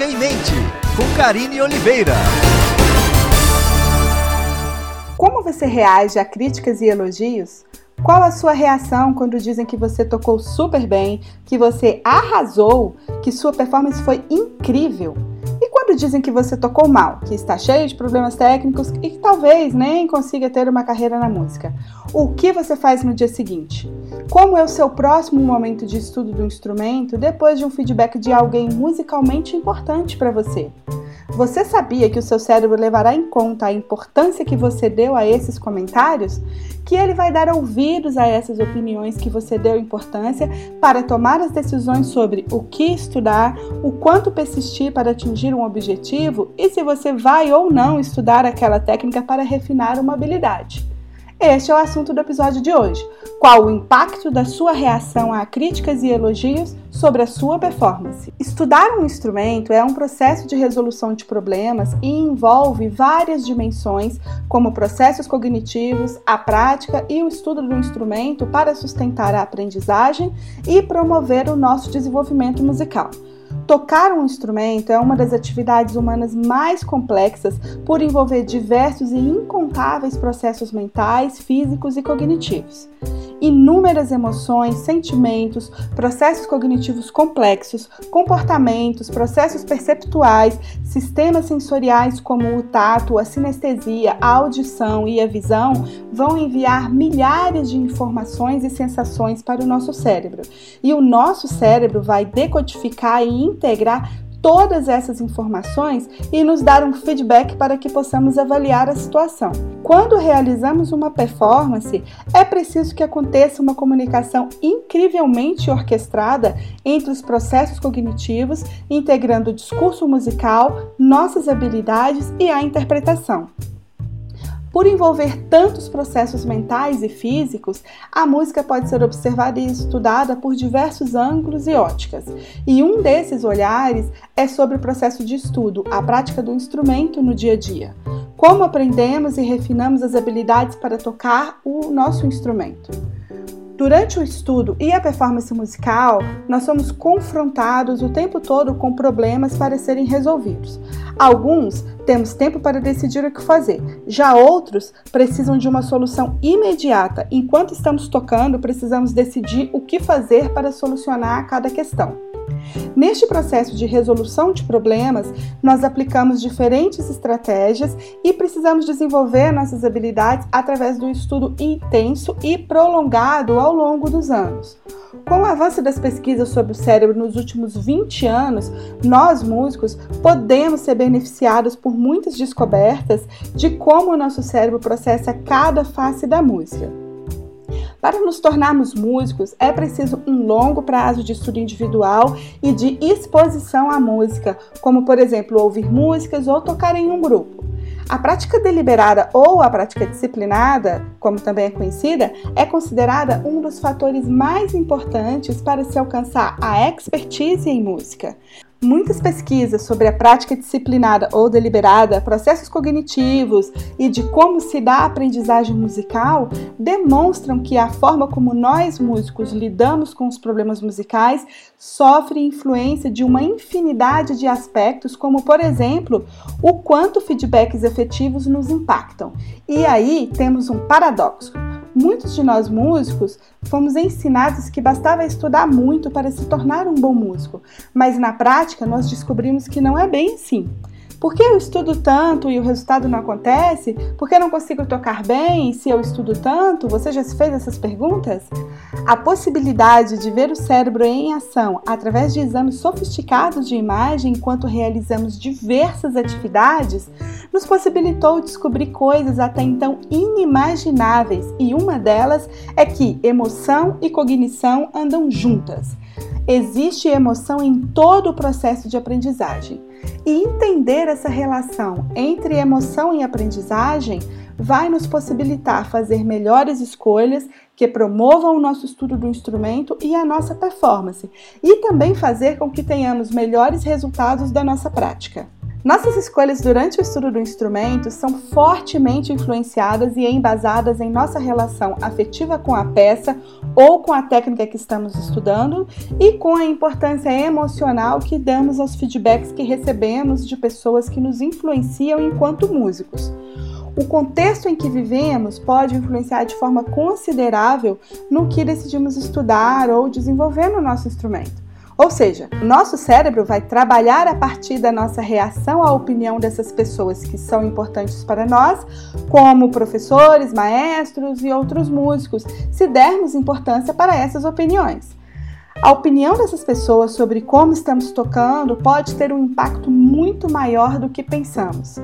Música em Mente, com Karine Oliveira. Como você reage a críticas e elogios? Qual a sua reação quando dizem que você tocou super bem, que você arrasou, que sua performance foi incrível? E quando dizem que você tocou mal, que está cheio de problemas técnicos e que talvez nem consiga ter uma carreira na música? O que você faz no dia seguinte? Como é o seu próximo momento de estudo do instrumento depois de um feedback de alguém musicalmente importante para você? Você sabia que o seu cérebro levará em conta a importância que você deu a esses comentários? Que ele vai dar ouvidos a essas opiniões que você deu importância para tomar as decisões sobre o que estudar, o quanto persistir para atingir um objetivo e se você vai ou não estudar aquela técnica para refinar uma habilidade. Este é o assunto do episódio de hoje. Qual o impacto da sua reação a críticas e elogios sobre a sua performance? Estudar um instrumento é um processo de resolução de problemas e envolve várias dimensões, como processos cognitivos, a prática e o estudo do instrumento para sustentar a aprendizagem e promover o nosso desenvolvimento musical. Tocar um instrumento é uma das atividades humanas mais complexas por envolver diversos e incontáveis processos mentais, físicos e cognitivos inúmeras emoções, sentimentos, processos cognitivos complexos, comportamentos, processos perceptuais, sistemas sensoriais como o tato, a sinestesia, a audição e a visão vão enviar milhares de informações e sensações para o nosso cérebro. E o nosso cérebro vai decodificar e integrar todas essas informações e nos dar um feedback para que possamos avaliar a situação. Quando realizamos uma performance, é preciso que aconteça uma comunicação incrivelmente orquestrada entre os processos cognitivos, integrando o discurso musical, nossas habilidades e a interpretação. Por envolver tantos processos mentais e físicos, a música pode ser observada e estudada por diversos ângulos e óticas. E um desses olhares é sobre o processo de estudo, a prática do instrumento no dia a dia. Como aprendemos e refinamos as habilidades para tocar o nosso instrumento. Durante o estudo e a performance musical, nós somos confrontados o tempo todo com problemas para serem resolvidos. Alguns temos tempo para decidir o que fazer, já outros precisam de uma solução imediata. Enquanto estamos tocando, precisamos decidir o que fazer para solucionar cada questão. Neste processo de resolução de problemas, nós aplicamos diferentes estratégias e precisamos desenvolver nossas habilidades através do estudo intenso e prolongado ao longo dos anos. Com o avanço das pesquisas sobre o cérebro nos últimos 20 anos, nós músicos podemos ser beneficiados por muitas descobertas de como o nosso cérebro processa cada face da música. Para nos tornarmos músicos, é preciso um longo prazo de estudo individual e de exposição à música, como por exemplo ouvir músicas ou tocar em um grupo. A prática deliberada ou a prática disciplinada, como também é conhecida, é considerada um dos fatores mais importantes para se alcançar a expertise em música. Muitas pesquisas sobre a prática disciplinada ou deliberada, processos cognitivos e de como se dá a aprendizagem musical demonstram que a forma como nós músicos lidamos com os problemas musicais sofre influência de uma infinidade de aspectos, como por exemplo, o quanto feedbacks efetivos nos impactam. E aí temos um paradoxo. Muitos de nós músicos fomos ensinados que bastava estudar muito para se tornar um bom músico, mas na prática nós descobrimos que não é bem assim. Por que eu estudo tanto e o resultado não acontece? Por que eu não consigo tocar bem se eu estudo tanto? Você já se fez essas perguntas? A possibilidade de ver o cérebro em ação através de exames sofisticados de imagem enquanto realizamos diversas atividades nos possibilitou descobrir coisas até então inimagináveis, e uma delas é que emoção e cognição andam juntas. Existe emoção em todo o processo de aprendizagem. E entender essa relação entre emoção e aprendizagem vai nos possibilitar fazer melhores escolhas que promovam o nosso estudo do instrumento e a nossa performance, e também fazer com que tenhamos melhores resultados da nossa prática. Nossas escolhas durante o estudo do instrumento são fortemente influenciadas e embasadas em nossa relação afetiva com a peça ou com a técnica que estamos estudando e com a importância emocional que damos aos feedbacks que recebemos de pessoas que nos influenciam enquanto músicos. O contexto em que vivemos pode influenciar de forma considerável no que decidimos estudar ou desenvolver no nosso instrumento. Ou seja, o nosso cérebro vai trabalhar a partir da nossa reação à opinião dessas pessoas que são importantes para nós, como professores, maestros e outros músicos, se dermos importância para essas opiniões. A opinião dessas pessoas sobre como estamos tocando pode ter um impacto muito maior do que pensamos.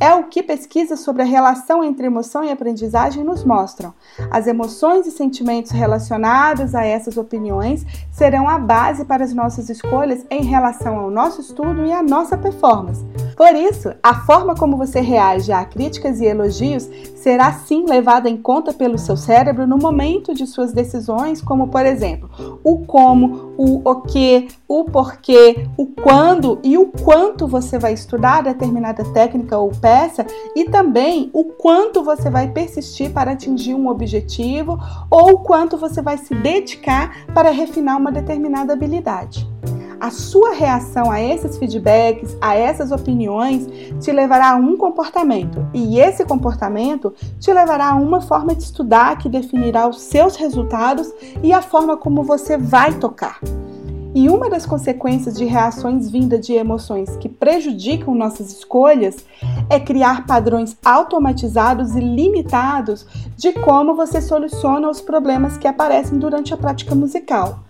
É o que pesquisas sobre a relação entre emoção e aprendizagem nos mostram. As emoções e sentimentos relacionados a essas opiniões serão a base para as nossas escolhas em relação ao nosso estudo e à nossa performance. Por isso, a forma como você reage a críticas e elogios será sim levada em conta pelo seu cérebro no momento de suas decisões, como por exemplo, o como, o o que, o porquê, o quando e o quanto você vai estudar determinada técnica ou peça e também o quanto você vai persistir para atingir um objetivo ou o quanto você vai se dedicar para refinar uma determinada habilidade. A sua reação a esses feedbacks, a essas opiniões, te levará a um comportamento, e esse comportamento te levará a uma forma de estudar que definirá os seus resultados e a forma como você vai tocar. E uma das consequências de reações vindas de emoções que prejudicam nossas escolhas é criar padrões automatizados e limitados de como você soluciona os problemas que aparecem durante a prática musical.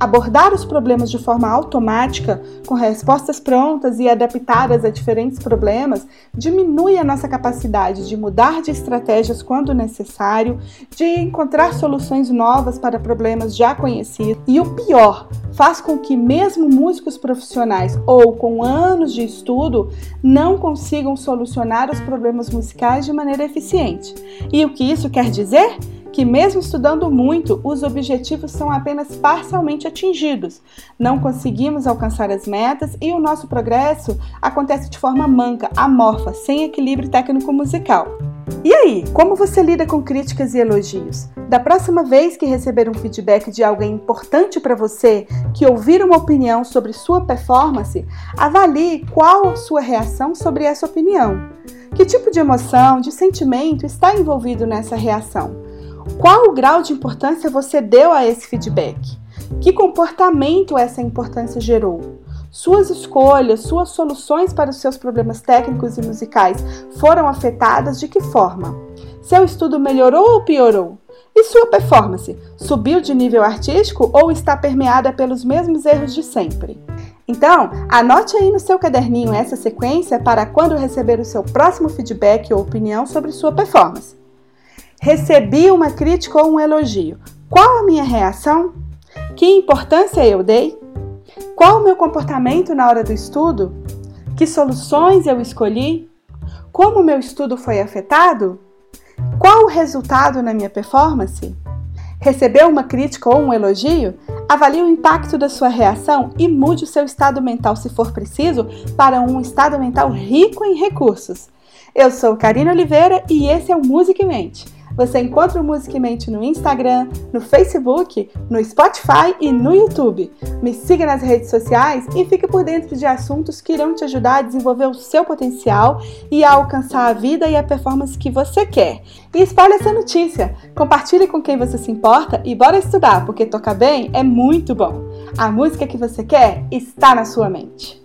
Abordar os problemas de forma automática, com respostas prontas e adaptadas a diferentes problemas, diminui a nossa capacidade de mudar de estratégias quando necessário, de encontrar soluções novas para problemas já conhecidos e o pior, faz com que mesmo músicos profissionais ou com anos de estudo não consigam solucionar os problemas musicais de maneira eficiente. E o que isso quer dizer? Que, mesmo estudando muito, os objetivos são apenas parcialmente atingidos. Não conseguimos alcançar as metas e o nosso progresso acontece de forma manca, amorfa, sem equilíbrio técnico-musical. E aí, como você lida com críticas e elogios? Da próxima vez que receber um feedback de alguém importante para você, que ouvir uma opinião sobre sua performance, avalie qual sua reação sobre essa opinião. Que tipo de emoção, de sentimento está envolvido nessa reação? Qual o grau de importância você deu a esse feedback? Que comportamento essa importância gerou? Suas escolhas, suas soluções para os seus problemas técnicos e musicais foram afetadas de que forma? Seu estudo melhorou ou piorou? E sua performance subiu de nível artístico ou está permeada pelos mesmos erros de sempre? Então, anote aí no seu caderninho essa sequência para quando receber o seu próximo feedback ou opinião sobre sua performance. Recebi uma crítica ou um elogio. Qual a minha reação? Que importância eu dei? Qual o meu comportamento na hora do estudo? Que soluções eu escolhi? Como o meu estudo foi afetado? Qual o resultado na minha performance? Recebeu uma crítica ou um elogio? Avalie o impacto da sua reação e mude o seu estado mental, se for preciso, para um estado mental rico em recursos. Eu sou Karina Oliveira e esse é o Música em Mente você encontra o Musicmente no Instagram, no Facebook, no Spotify e no YouTube. Me siga nas redes sociais e fique por dentro de assuntos que irão te ajudar a desenvolver o seu potencial e a alcançar a vida e a performance que você quer. E espalhe essa notícia, compartilhe com quem você se importa e bora estudar, porque tocar bem é muito bom. A música que você quer está na sua mente.